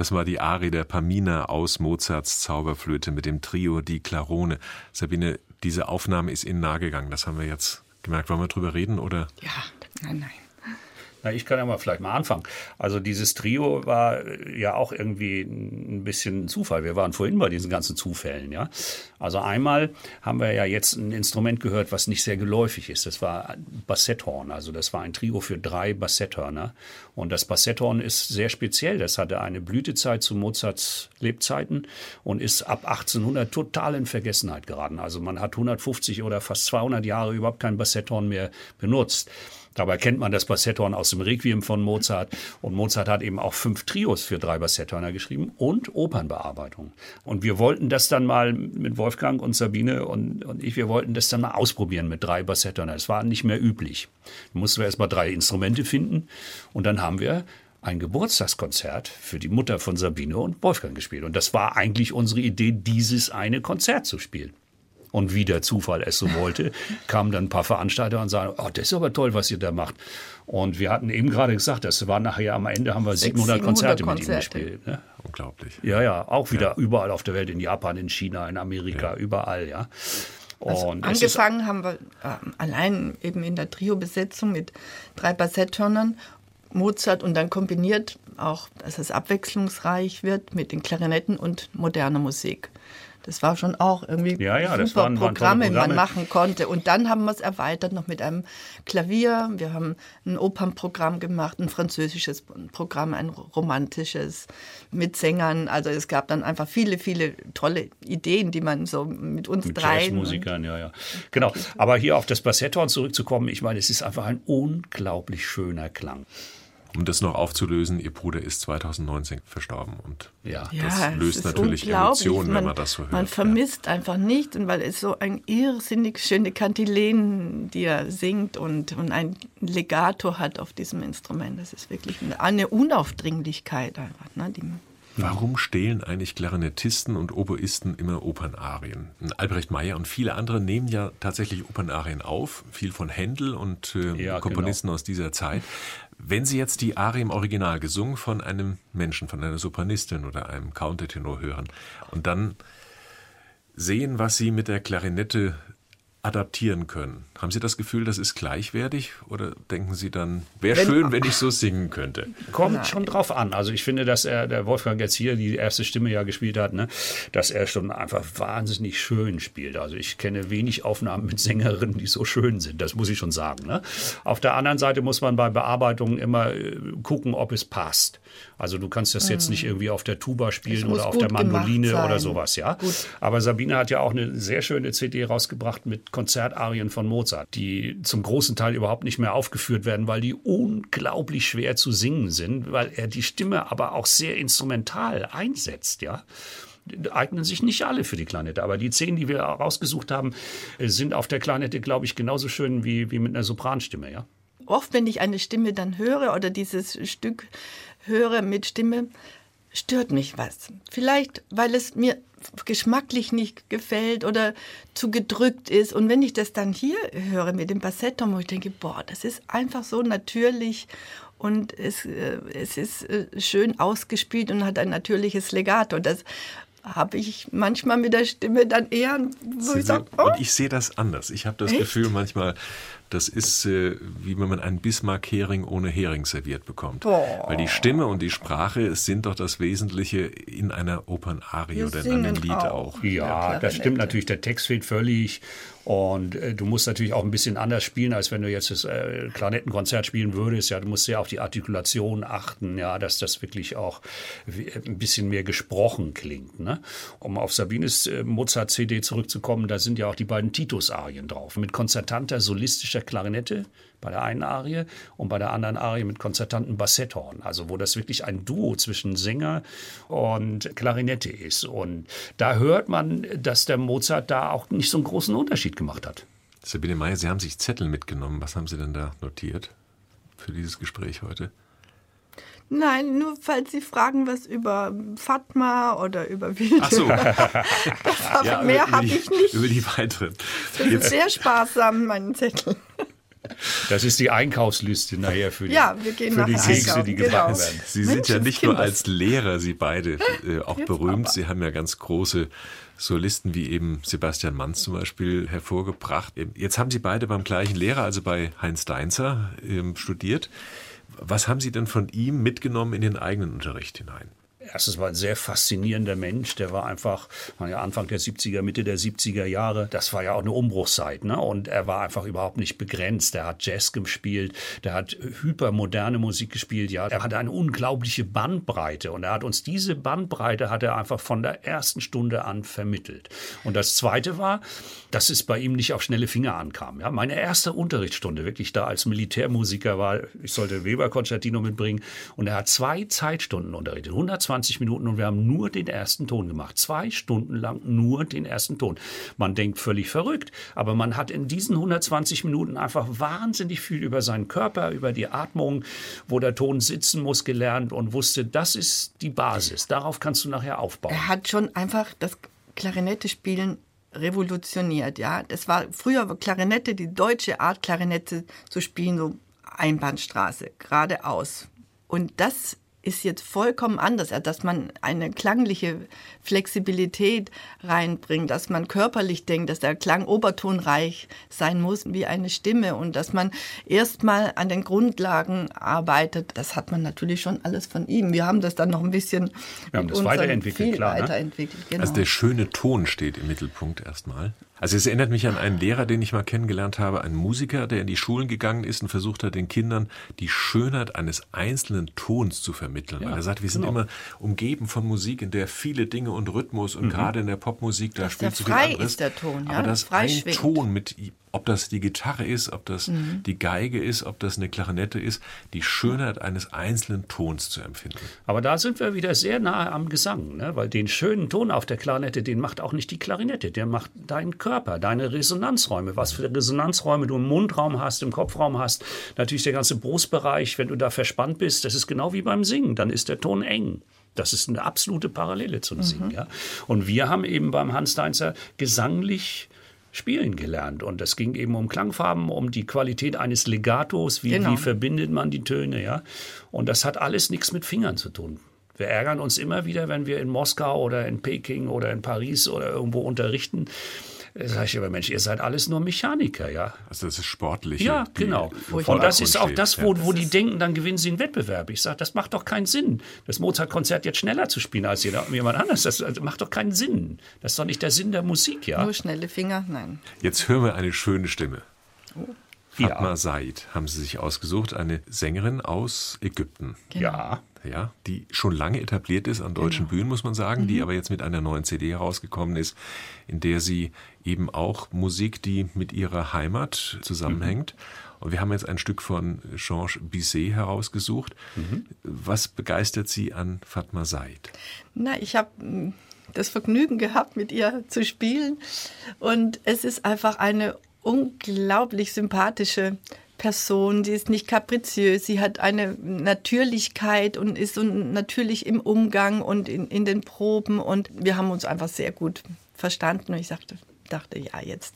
Das war die Arie der Pamina aus Mozarts Zauberflöte mit dem Trio Die Clarone. Sabine, diese Aufnahme ist Ihnen nahegegangen. Das haben wir jetzt gemerkt. Wollen wir drüber reden oder? Ja, nein, nein. Na, ich kann ja mal vielleicht mal anfangen. Also dieses Trio war ja auch irgendwie ein bisschen Zufall. Wir waren vorhin bei diesen ganzen Zufällen, ja. Also einmal haben wir ja jetzt ein Instrument gehört, was nicht sehr geläufig ist. Das war Bassetthorn. Also das war ein Trio für drei Bassetthörner. Und das Bassetthorn ist sehr speziell. Das hatte eine Blütezeit zu Mozarts Lebzeiten und ist ab 1800 total in Vergessenheit geraten. Also man hat 150 oder fast 200 Jahre überhaupt kein Bassetthorn mehr benutzt. Dabei kennt man das Bassetthorn aus dem Requiem von Mozart. Und Mozart hat eben auch fünf Trios für drei Bassetthörner geschrieben und Opernbearbeitung. Und wir wollten das dann mal mit Wolfgang und Sabine und, und ich, wir wollten das dann mal ausprobieren mit drei Bassetthörnern. Das war nicht mehr üblich. Da mussten wir erst mal drei Instrumente finden. Und dann haben wir ein Geburtstagskonzert für die Mutter von Sabine und Wolfgang gespielt. Und das war eigentlich unsere Idee, dieses eine Konzert zu spielen. Und wie der Zufall es so wollte, kamen dann ein paar Veranstalter und sagen, oh, das ist aber toll, was ihr da macht. Und wir hatten eben gerade gesagt, das war nachher am Ende haben wir 700, 700 Konzerte, Konzerte, mit ihm gespielt. Ne? Unglaublich. Ja, ja, auch wieder ja. überall auf der Welt, in Japan, in China, in Amerika, ja. überall, ja. Also angefangen haben wir äh, allein eben in der Trio-Besetzung mit drei Bassetthörnern, Mozart und dann kombiniert auch, dass es abwechslungsreich wird mit den Klarinetten und moderner Musik. Das war schon auch irgendwie ja, ja, super waren, Programme, Programme, man machen konnte. Und dann haben wir es erweitert noch mit einem Klavier. Wir haben ein Opernprogramm gemacht, ein französisches Programm, ein romantisches mit Sängern. Also es gab dann einfach viele, viele tolle Ideen, die man so mit uns mit dreien. Musikern, ja, ja. Genau. Aber hier auf das Bassetthorn zurückzukommen, ich meine, es ist einfach ein unglaublich schöner Klang. Um das noch aufzulösen, ihr Bruder ist 2019 verstorben und ja, das ja, löst natürlich Emotionen, man, wenn man das so hört. Man vermisst ja. einfach nicht, weil es so ein irrsinnig schöne Kantilen, die er singt und, und ein Legato hat auf diesem Instrument. Das ist wirklich eine, eine Unaufdringlichkeit einfach. Ne, die Warum stehlen eigentlich Klarinettisten und Oboisten immer Opernarien? Albrecht Meyer und viele andere nehmen ja tatsächlich Opernarien auf, viel von Händel und äh, ja, Komponisten genau. aus dieser Zeit. Wenn Sie jetzt die Arie im Original gesungen von einem Menschen, von einer Sopranistin oder einem Countertenor hören und dann sehen, was Sie mit der Klarinette adaptieren können. Haben Sie das Gefühl, das ist gleichwertig oder denken Sie dann, wäre schön, wenn ich so singen könnte? Kommt Nein. schon drauf an. Also ich finde, dass er, der Wolfgang jetzt hier die erste Stimme ja gespielt hat, ne, dass er schon einfach wahnsinnig schön spielt. Also ich kenne wenig Aufnahmen mit Sängerinnen, die so schön sind. Das muss ich schon sagen. Ne? Auf der anderen Seite muss man bei Bearbeitungen immer äh, gucken, ob es passt. Also du kannst das jetzt nicht irgendwie auf der Tuba spielen oder auf der Mandoline oder sowas, ja. Gut. Aber Sabine hat ja auch eine sehr schöne CD rausgebracht mit Konzertarien von Mozart, die zum großen Teil überhaupt nicht mehr aufgeführt werden, weil die unglaublich schwer zu singen sind, weil er die Stimme aber auch sehr instrumental einsetzt, ja eignen sich nicht alle für die Klarinette. Aber die zehn, die wir rausgesucht haben, sind auf der Klarinette, glaube ich, genauso schön wie, wie mit einer Sopranstimme, ja. Oft, wenn ich eine Stimme dann höre oder dieses Stück höre mit Stimme, stört mich was. Vielleicht, weil es mir geschmacklich nicht gefällt oder zu gedrückt ist. Und wenn ich das dann hier höre mit dem Bassetton, wo ich denke, boah, das ist einfach so natürlich und es, äh, es ist äh, schön ausgespielt und hat ein natürliches Legato. Das habe ich manchmal mit der Stimme dann eher, ich sage, oh. Und ich sehe das anders. Ich habe das Echt? Gefühl manchmal, das ist äh, wie wenn man einen Bismarck-Hering ohne Hering serviert bekommt. Oh. Weil die Stimme und die Sprache sind doch das Wesentliche in einer Opernarie oder in einem Lied auch. auch. Ja, das stimmt natürlich. Der Text fehlt völlig. Und äh, du musst natürlich auch ein bisschen anders spielen, als wenn du jetzt das äh, Klarnettenkonzert spielen würdest. Ja, du musst sehr auf die Artikulation achten, ja, dass das wirklich auch ein bisschen mehr gesprochen klingt. Ne? Um auf Sabines äh, Mozart-CD zurückzukommen, da sind ja auch die beiden Titus-Arien drauf. Mit konzertanter, solistischer Klarinette bei der einen Arie und bei der anderen Arie mit konzertanten Bassetthorn. Also wo das wirklich ein Duo zwischen Sänger und Klarinette ist. Und da hört man, dass der Mozart da auch nicht so einen großen Unterschied gemacht hat. Sabine Meyer, Sie haben sich Zettel mitgenommen. Was haben Sie denn da notiert für dieses Gespräch heute? Nein, nur falls Sie fragen, was über Fatma oder über Wilde. Ach so. hab, ja, mehr habe ich nicht. Über die weiteren. Ich bin sehr sparsam, meinen Zettel. Das ist die Einkaufsliste nachher für die, Ja, wir gehen für die Kekse, die gebacken genau. werden. Sie sind ja nicht nur als. Lehrer, Sie beide äh, auch Jetzt berühmt. aber. Sie haben ja ganz große Solisten wie eben Sebastian Manz zum Beispiel hervorgebracht. Ähm, Jetzt haben Sie beide beim gleichen Lehrer, also bei Heinz Deinzer, ähm, studiert. Was haben Sie denn von ihm mitgenommen in den eigenen Unterricht hinein? Erstens war ein sehr faszinierender Mensch. Der war einfach, war ja Anfang der 70er, Mitte der 70er Jahre. Das war ja auch eine Umbruchszeit. Ne? Und er war einfach überhaupt nicht begrenzt. Er hat Jazz gespielt, der hat hypermoderne Musik gespielt. Ja, er hatte eine unglaubliche Bandbreite. Und er hat uns diese Bandbreite hat er einfach von der ersten Stunde an vermittelt. Und das Zweite war, dass es bei ihm nicht auf schnelle Finger ankam. Ja, meine erste Unterrichtsstunde, wirklich da als Militärmusiker war, ich sollte Weber Concertino mitbringen. Und er hat zwei Zeitstunden unterrichtet, 120 Minuten und wir haben nur den ersten Ton gemacht. Zwei Stunden lang nur den ersten Ton. Man denkt völlig verrückt, aber man hat in diesen 120 Minuten einfach wahnsinnig viel über seinen Körper, über die Atmung, wo der Ton sitzen muss, gelernt und wusste, das ist die Basis. Darauf kannst du nachher aufbauen. Er hat schon einfach das Klarinette spielen revolutioniert, ja. Das war früher Klarinette, die deutsche Art Klarinette zu spielen, so Einbahnstraße, geradeaus. Und das ist jetzt vollkommen anders, dass man eine klangliche Flexibilität reinbringt, dass man körperlich denkt, dass der Klang obertonreich sein muss wie eine Stimme und dass man erstmal an den Grundlagen arbeitet. Das hat man natürlich schon alles von ihm. Wir haben das dann noch ein bisschen Wir haben das weiterentwickelt, viel klar, ne? weiterentwickelt. Genau. Also der schöne Ton steht im Mittelpunkt erstmal. Also es erinnert mich an einen Lehrer, den ich mal kennengelernt habe, einen Musiker, der in die Schulen gegangen ist und versucht hat, den Kindern die Schönheit eines einzelnen Tons zu vermitteln. Weil er sagt, wir sind genau. immer umgeben von Musik, in der viele Dinge und Rhythmus und gerade in der Popmusik, da Dass spielt so viel frei anderes. ist, der Ton, ja, Aber dass frei ein schwingt. Ton mit, ob das die Gitarre ist, ob das die Geige ist, ob das eine Klarinette ist, die Schönheit eines einzelnen Tons zu empfinden. Aber da sind wir wieder sehr nahe am Gesang, ne? weil den schönen Ton auf der Klarinette, den macht auch nicht die Klarinette, der macht dein Körper, deine Resonanzräume, was für Resonanzräume du im Mundraum hast, im Kopfraum hast. Natürlich der ganze Brustbereich, wenn du da verspannt bist, das ist genau wie beim Singen, dann ist der Ton eng. Das ist eine absolute Parallele zum Singen. Ja? Und wir haben eben beim Hans Deinzer gesanglich spielen gelernt. Und es ging eben um Klangfarben, um die Qualität eines Legatos, wie, Genau. wie verbindet man die Töne, ja. Und das hat alles nichts mit Fingern zu tun. Wir ärgern uns immer wieder, wenn wir in Moskau oder in Peking oder in Paris oder irgendwo unterrichten. Da sage ich aber, Mensch, ihr seid alles nur Mechaniker, ja. Also das ist sportlich. Ja, genau. Und das ist auch das, wo, wo die denken, dann gewinnen sie einen Wettbewerb. Ich sage, das macht doch keinen Sinn, das Mozart-Konzert jetzt schneller zu spielen als jeder- jemand anders. Das also, macht doch keinen Sinn. Das ist doch nicht der Sinn der Musik, ja. Nur schnelle Finger, nein. Jetzt hören wir eine schöne Stimme. Fatma Ja. Said haben Sie sich ausgesucht, eine Sängerin aus Ägypten. Ja. Ja, die schon lange etabliert ist an deutschen Bühnen, muss man sagen, die aber jetzt mit einer neuen CD herausgekommen ist, in der sie eben auch Musik, die mit ihrer Heimat zusammenhängt. Und wir haben jetzt ein Stück von Georges Bizet herausgesucht. Was begeistert Sie an Fatma Said? Na, ich habe das Vergnügen gehabt, mit ihr zu spielen. Und es ist einfach eine unglaublich sympathische Person. Sie ist nicht kapriziös. Sie hat eine Natürlichkeit und ist so natürlich im Umgang und in, in den Proben. Und wir haben uns einfach sehr gut verstanden. Und ich sagte, dachte, ja, jetzt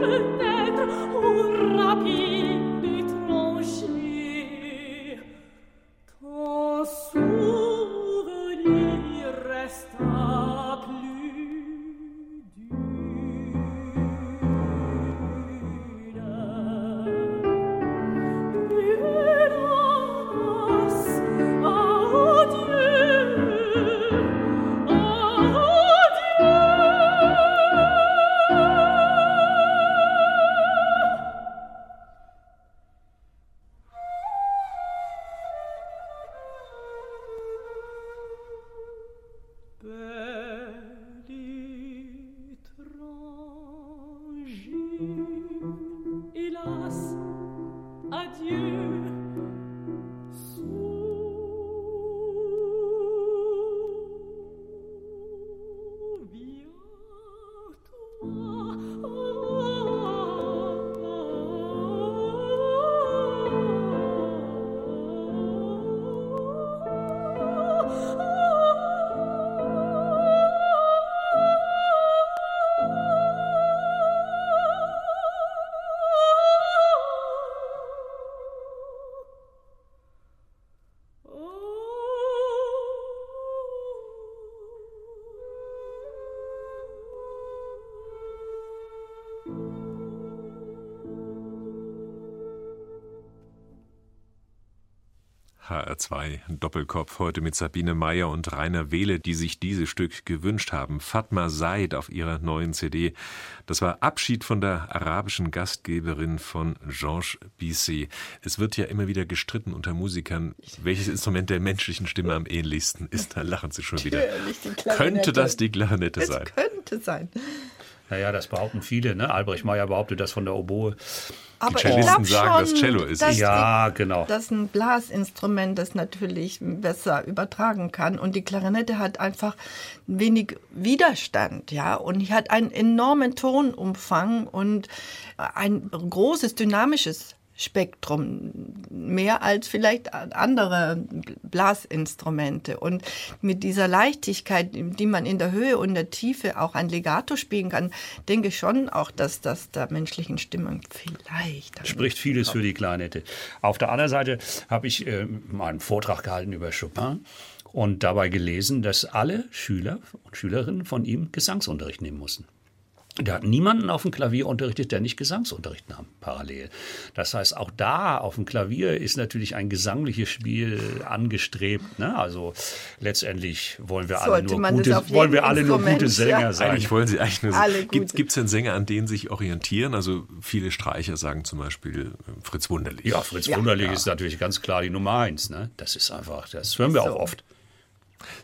Thank HR2 Doppelkopf heute mit Sabine Meyer und Rainer Wehle, die sich dieses Stück gewünscht haben. Fatma Said auf ihrer neuen CD. Das war Abschied von der arabischen Gastgeberin von Georges Bizet. Es wird ja immer wieder gestritten unter Musikern, welches Instrument der menschlichen Stimme am ähnlichsten ist. Da lachen sie schon wieder. Könnte das die Klarinette sein? Es könnte sein. Naja, das behaupten viele. Ne? Albrecht Meyer behauptet das von der Oboe. Aber die Cellisten sagen, schon, dass Cello ist. dass Ja, die, genau. Dass ein Blasinstrument das natürlich besser übertragen kann. Und die Klarinette hat einfach wenig Widerstand, ja. Und hat einen enormen Tonumfang und ein großes dynamisches Spektrum, mehr als vielleicht andere Blasinstrumente. Und mit dieser Leichtigkeit, die man in der Höhe und der Tiefe auch ein Legato spielen kann, denke ich schon auch, dass das der menschlichen Stimmung vielleicht. Spricht vieles für die Klarinette. Auf der anderen Seite habe ich äh, mal einen Vortrag gehalten über Chopin und dabei gelesen, dass alle Schüler und Schülerinnen von ihm Gesangsunterricht nehmen mussten. Der hat niemanden auf dem Klavier unterrichtet, der nicht Gesangsunterricht nahm, parallel. Das heißt, auch da auf dem Klavier ist natürlich ein gesangliches Spiel angestrebt. Ne? Also letztendlich wollen wir alle nur gute, wollen wir alle nur gute Sänger ja. sein. Eigentlich wollen sie eigentlich nur. Gibt es denn Sänger, an denen sich orientieren? Also viele Streicher sagen zum Beispiel äh, Fritz Wunderlich. Ja, Fritz ja. Wunderlich ja. ist natürlich ganz klar die Nummer eins. Ne? Das ist einfach, das hören wir so. auch oft.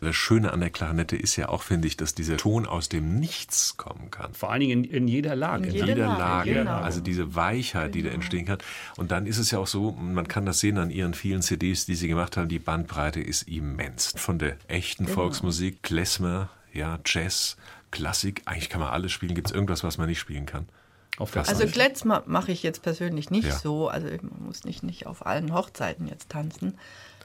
Das Schöne an der Klarinette ist ja auch, finde ich, dass dieser Ton aus dem Nichts kommen kann. Vor allen Dingen in, in jeder Lage. In jeder, jeder Lage. Lage. Genau. Also diese Weichheit, die da genau. entstehen kann. Und dann ist es ja auch so, man kann das sehen an ihren vielen CDs, die sie gemacht haben, die Bandbreite ist immens. Von der echten genau. Volksmusik, Klezmer, ja, Jazz, Klassik, eigentlich kann man alles spielen. Gibt es irgendwas, was man nicht spielen kann? also Klezmer mache ich jetzt persönlich nicht ja. so. Also man muss nicht, nicht auf allen Hochzeiten jetzt tanzen.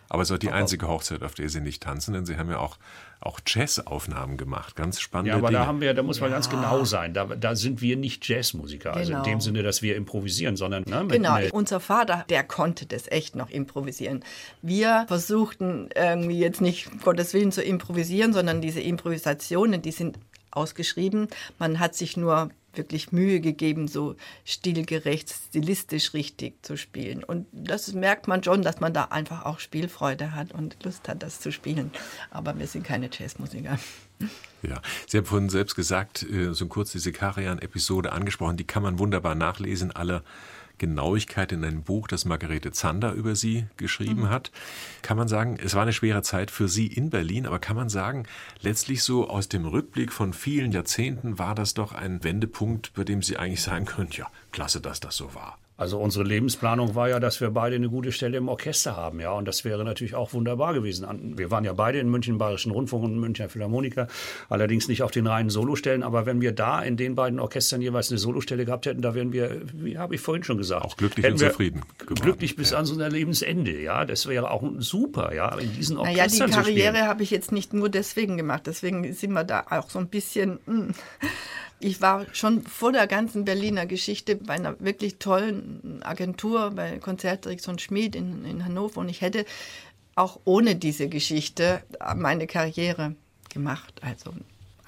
Aber es auch die einzige Hochzeit, auf der sie nicht tanzen, denn sie haben ja auch, auch Jazz-Aufnahmen gemacht. Ganz spannende Ja, aber Dinge. da haben wir, da muss man ja. ganz genau sein. Da, da sind wir nicht Jazzmusiker. Genau. Also in dem genau. Sinne, dass wir improvisieren, sondern. Ne, genau, unser Vater, der konnte das echt noch improvisieren. Wir versuchten irgendwie jetzt nicht Gottes Willen zu improvisieren, sondern diese Improvisationen, die sind ausgeschrieben. Man hat sich nur wirklich Mühe gegeben, so stilgerecht, stilistisch richtig zu spielen. Und das merkt man schon, dass man da einfach auch Spielfreude hat und Lust hat, das zu spielen. Aber wir sind keine Jazzmusiker. Ja, Sie haben vorhin selbst gesagt, äh, so kurz diese Karajan-Episode angesprochen, die kann man wunderbar nachlesen, alle Genauigkeit in einem Buch, das Margarete Zander über Sie geschrieben mhm. hat. Kann man sagen, es war eine schwere Zeit für Sie in Berlin, aber kann man sagen, letztlich so aus dem Rückblick von vielen Jahrzehnten war das doch ein Wendepunkt, bei dem Sie eigentlich sagen können, ja, klasse, dass das so war. Also unsere Lebensplanung war ja, dass wir beide eine gute Stelle im Orchester haben, ja, und das wäre natürlich auch wunderbar gewesen. Wir waren ja beide in München Bayerischen Rundfunk und Münchner Philharmoniker, allerdings nicht auf den reinen Solostellen, aber wenn wir da in den beiden Orchestern jeweils eine Solostelle gehabt hätten, da wären wir, wie habe ich vorhin schon gesagt, auch glücklich und zufrieden. Geworden. Glücklich bis ja. an unser Lebensende, ja, das wäre auch super, ja, in diesen Orchestern naja, die Karriere habe ich jetzt nicht nur deswegen gemacht, deswegen sind wir da auch so ein bisschen hm, ich war schon vor der ganzen Berliner Geschichte bei einer wirklich tollen Agentur, bei Konzertdirektion Schmid in, in Hannover und ich hätte auch ohne diese Geschichte meine Karriere gemacht. Also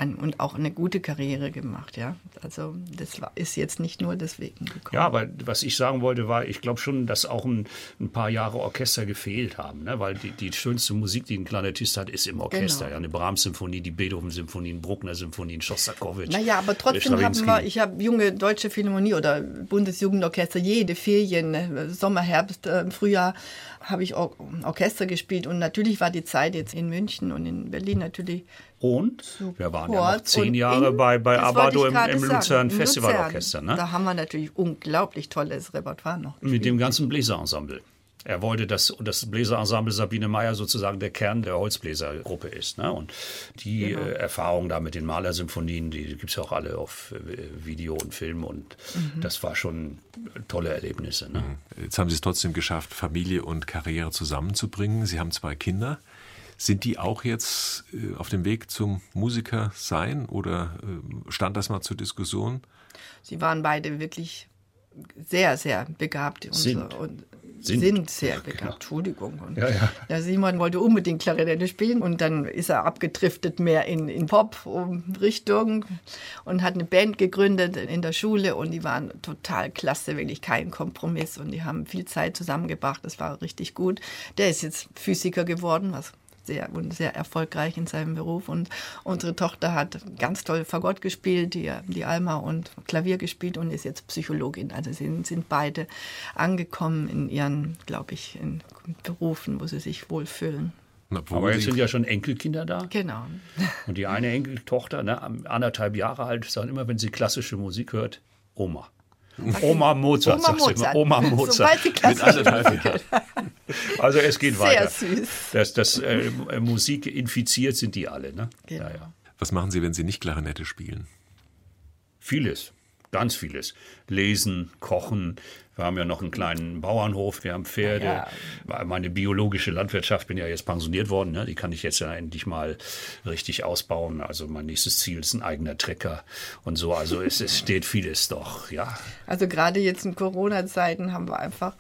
und auch eine gute Karriere gemacht, ja. Also das ist jetzt nicht nur deswegen gekommen. Ja, aber was ich sagen wollte, war, ich glaube schon, dass auch ein, ein, paar Jahre Orchester gefehlt haben, ne? weil die, die schönste Musik, die ein Klarinettist hat, ist im Orchester. Genau. Ja, eine Brahms-Symphonie, die Beethoven-Symphonie, ein Bruckner-Symphonie, ein Schostakowitsch. Naja, aber trotzdem haben wir, ich habe junge deutsche Philharmonie oder Bundesjugendorchester jede Ferien, äh, Sommer, Herbst, äh, Frühjahr habe ich Or Orchester gespielt und natürlich war die Zeit jetzt in München und in Berlin natürlich und Super. wir waren ja noch zehn Jahre in, bei, bei Abado im, im Luzern Festivalorchester. Ne? Da haben wir natürlich unglaublich tolles Repertoire noch. Gespielt. Mit dem ganzen Bläserensemble. Er wollte, dass das Bläserensemble Sabine Meyer sozusagen der Kern der Holzbläsergruppe ist. Ne? Und die genau. äh, Erfahrung da mit den Malersymphonien, die gibt es ja auch alle auf äh, Video und Film. Und mhm. das war schon tolle Erlebnisse. Ne? Mhm. Jetzt haben Sie es trotzdem geschafft, Familie und Karriere zusammenzubringen. Sie haben zwei Kinder. Sind die auch jetzt äh, auf dem Weg zum Musiker sein oder äh, stand das mal zur Diskussion? Sie waren beide wirklich sehr, sehr begabt. Sind. Und sind, sind sehr begabt. Genau. Entschuldigung. Und ja, ja. Der Simon wollte unbedingt Klarinette spielen und dann ist er abgedriftet mehr in, in Pop-Richtung und hat eine Band gegründet in der Schule und die waren total klasse, wirklich kein Kompromiss und die haben viel Zeit zusammengebracht. Das war richtig gut. Der ist jetzt Physiker geworden, was sehr und sehr erfolgreich in seinem Beruf. Und unsere Tochter hat ganz toll Fagott gespielt, die, die Alma, und Klavier gespielt und ist jetzt Psychologin. Also sie sind beide angekommen in ihren, glaube ich, in Berufen, wo sie sich wohlfühlen. Aber jetzt sind ja schon Enkelkinder da. Genau. Und die eine Enkeltochter, ne, anderthalb Jahre alt, sagt immer, wenn sie klassische Musik hört, Oma. Oma Mozart, Oma Mozart. Oma Mozart. Mit anderthalb Also es geht Sehr weiter. Süß. Das, das äh, Musik infiziert sind die alle. Ne? Genau. Ja, ja. Was machen Sie, wenn Sie nicht Klarinette spielen? Vieles. Ganz vieles. Lesen, kochen. Wir haben ja noch einen kleinen Bauernhof, wir haben Pferde. Ja. Meine biologische Landwirtschaft, bin ja jetzt pensioniert worden, ne? die kann ich jetzt ja endlich mal richtig ausbauen. Also mein nächstes Ziel ist ein eigener Trecker und so. Also es, es steht vieles doch, ja. Also gerade jetzt in Corona-Zeiten haben wir einfach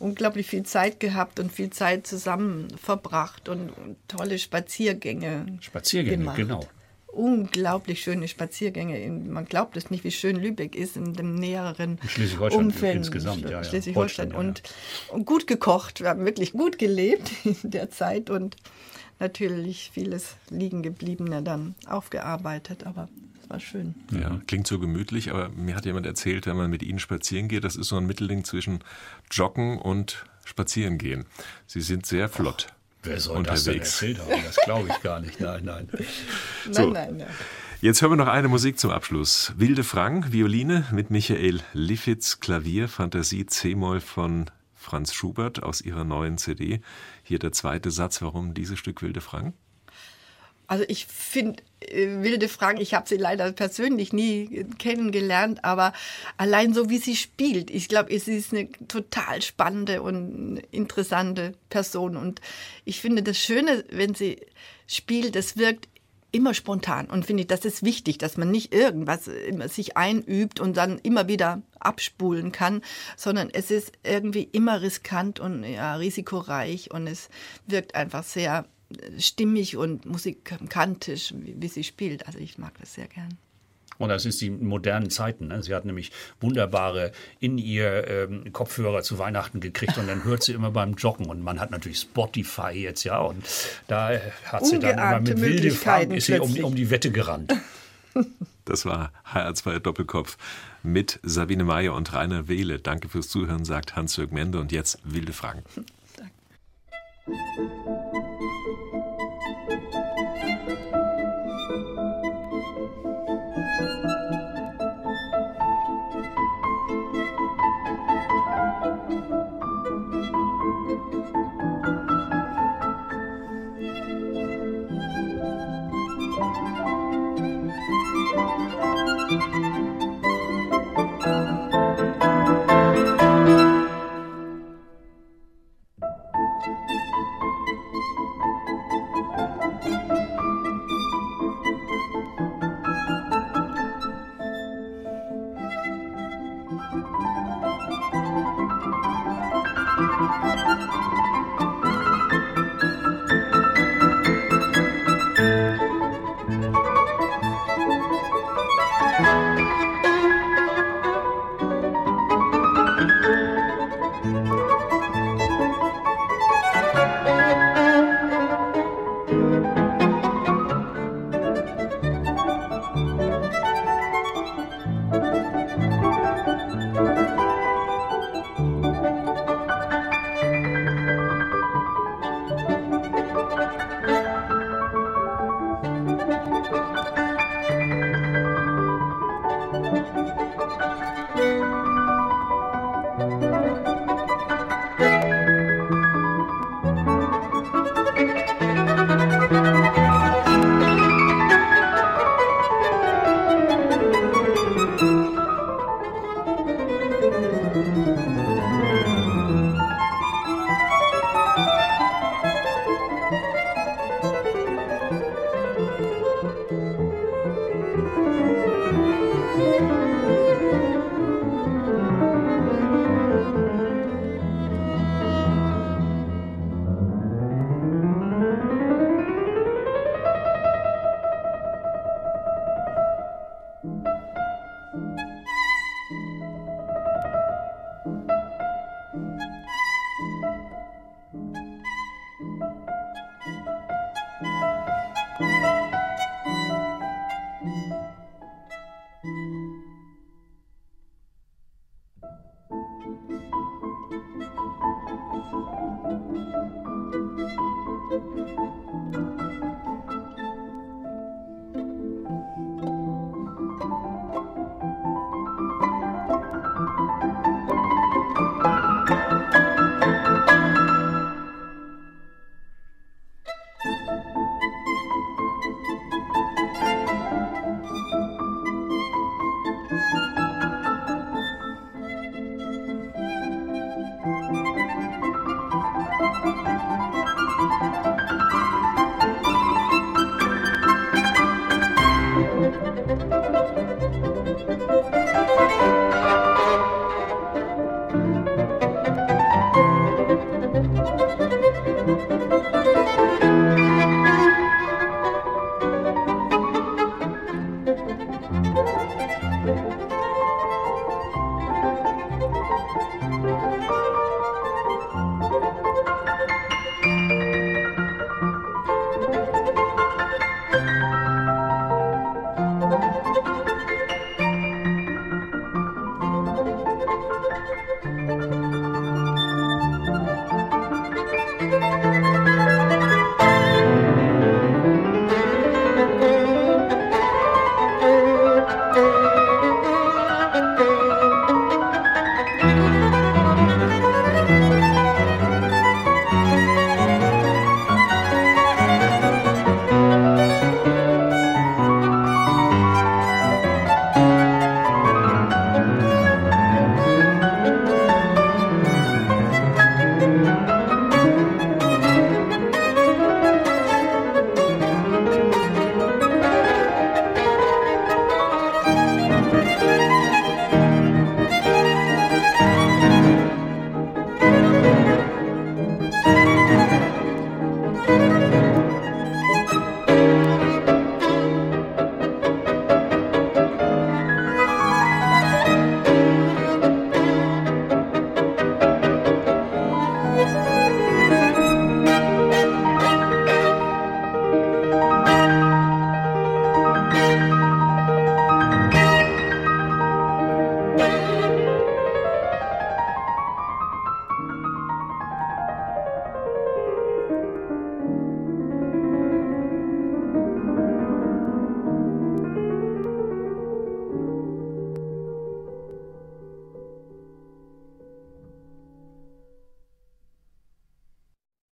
unglaublich viel Zeit gehabt und viel Zeit zusammen verbracht und, und tolle Spaziergänge. Spaziergänge, gemacht. genau unglaublich schöne Spaziergänge. Man glaubt es nicht, wie schön Lübeck ist in dem näheren Schleswig-Holstein Umfeld. insgesamt. Ja, Schleswig-Holstein. Ja, und, und, gut gekocht. Wir haben wirklich gut gelebt in der Zeit und natürlich vieles liegen gebliebener dann aufgearbeitet. Aber es war schön. Ja, klingt so gemütlich, aber mir hat jemand erzählt, wenn man mit Ihnen spazieren geht, das ist so ein Mittelding zwischen Joggen und Spazieren gehen. Sie sind sehr flott. Wer soll unterwegs. das denn erzählt haben? Das glaube ich gar nicht. Nein, nein. so. nein, nein, ja. Jetzt hören wir noch eine Musik zum Abschluss. Wilde Frank, Violine mit Michael Liffitz, Klavier, Fantasie C-Moll von Franz Schubert aus ihrer neuen CD. Hier der zweite Satz, warum dieses Stück Wilde Frank? Also ich finde äh, wilde Fragen, ich habe sie leider persönlich nie kennengelernt, aber allein so wie sie spielt, ich glaube, sie ist eine total spannende und interessante Person. Und ich finde das Schöne, wenn sie spielt, das wirkt immer spontan und finde ich, das ist wichtig, dass man nicht irgendwas sich einübt und dann immer wieder abspulen kann, sondern es ist irgendwie immer riskant und ja, risikoreich und es wirkt einfach sehr stimmig und musikantisch, wie, wie sie spielt. Also ich mag das sehr gern. Und das ist die modernen Zeiten. Ne? Sie hat nämlich wunderbare in ihr ähm, Kopfhörer zu Weihnachten gekriegt und dann hört sie immer beim Joggen. Und man hat natürlich Spotify jetzt, ja. Und da hat sie dann immer mit wilde Fragen ist sie um, um die Wette gerannt. Das war HR2 Doppelkopf mit Sabine Meyer und Rainer Wehle. Danke fürs Zuhören, sagt Hans-Jörg Mende. Und jetzt wilde Fragen. Danke.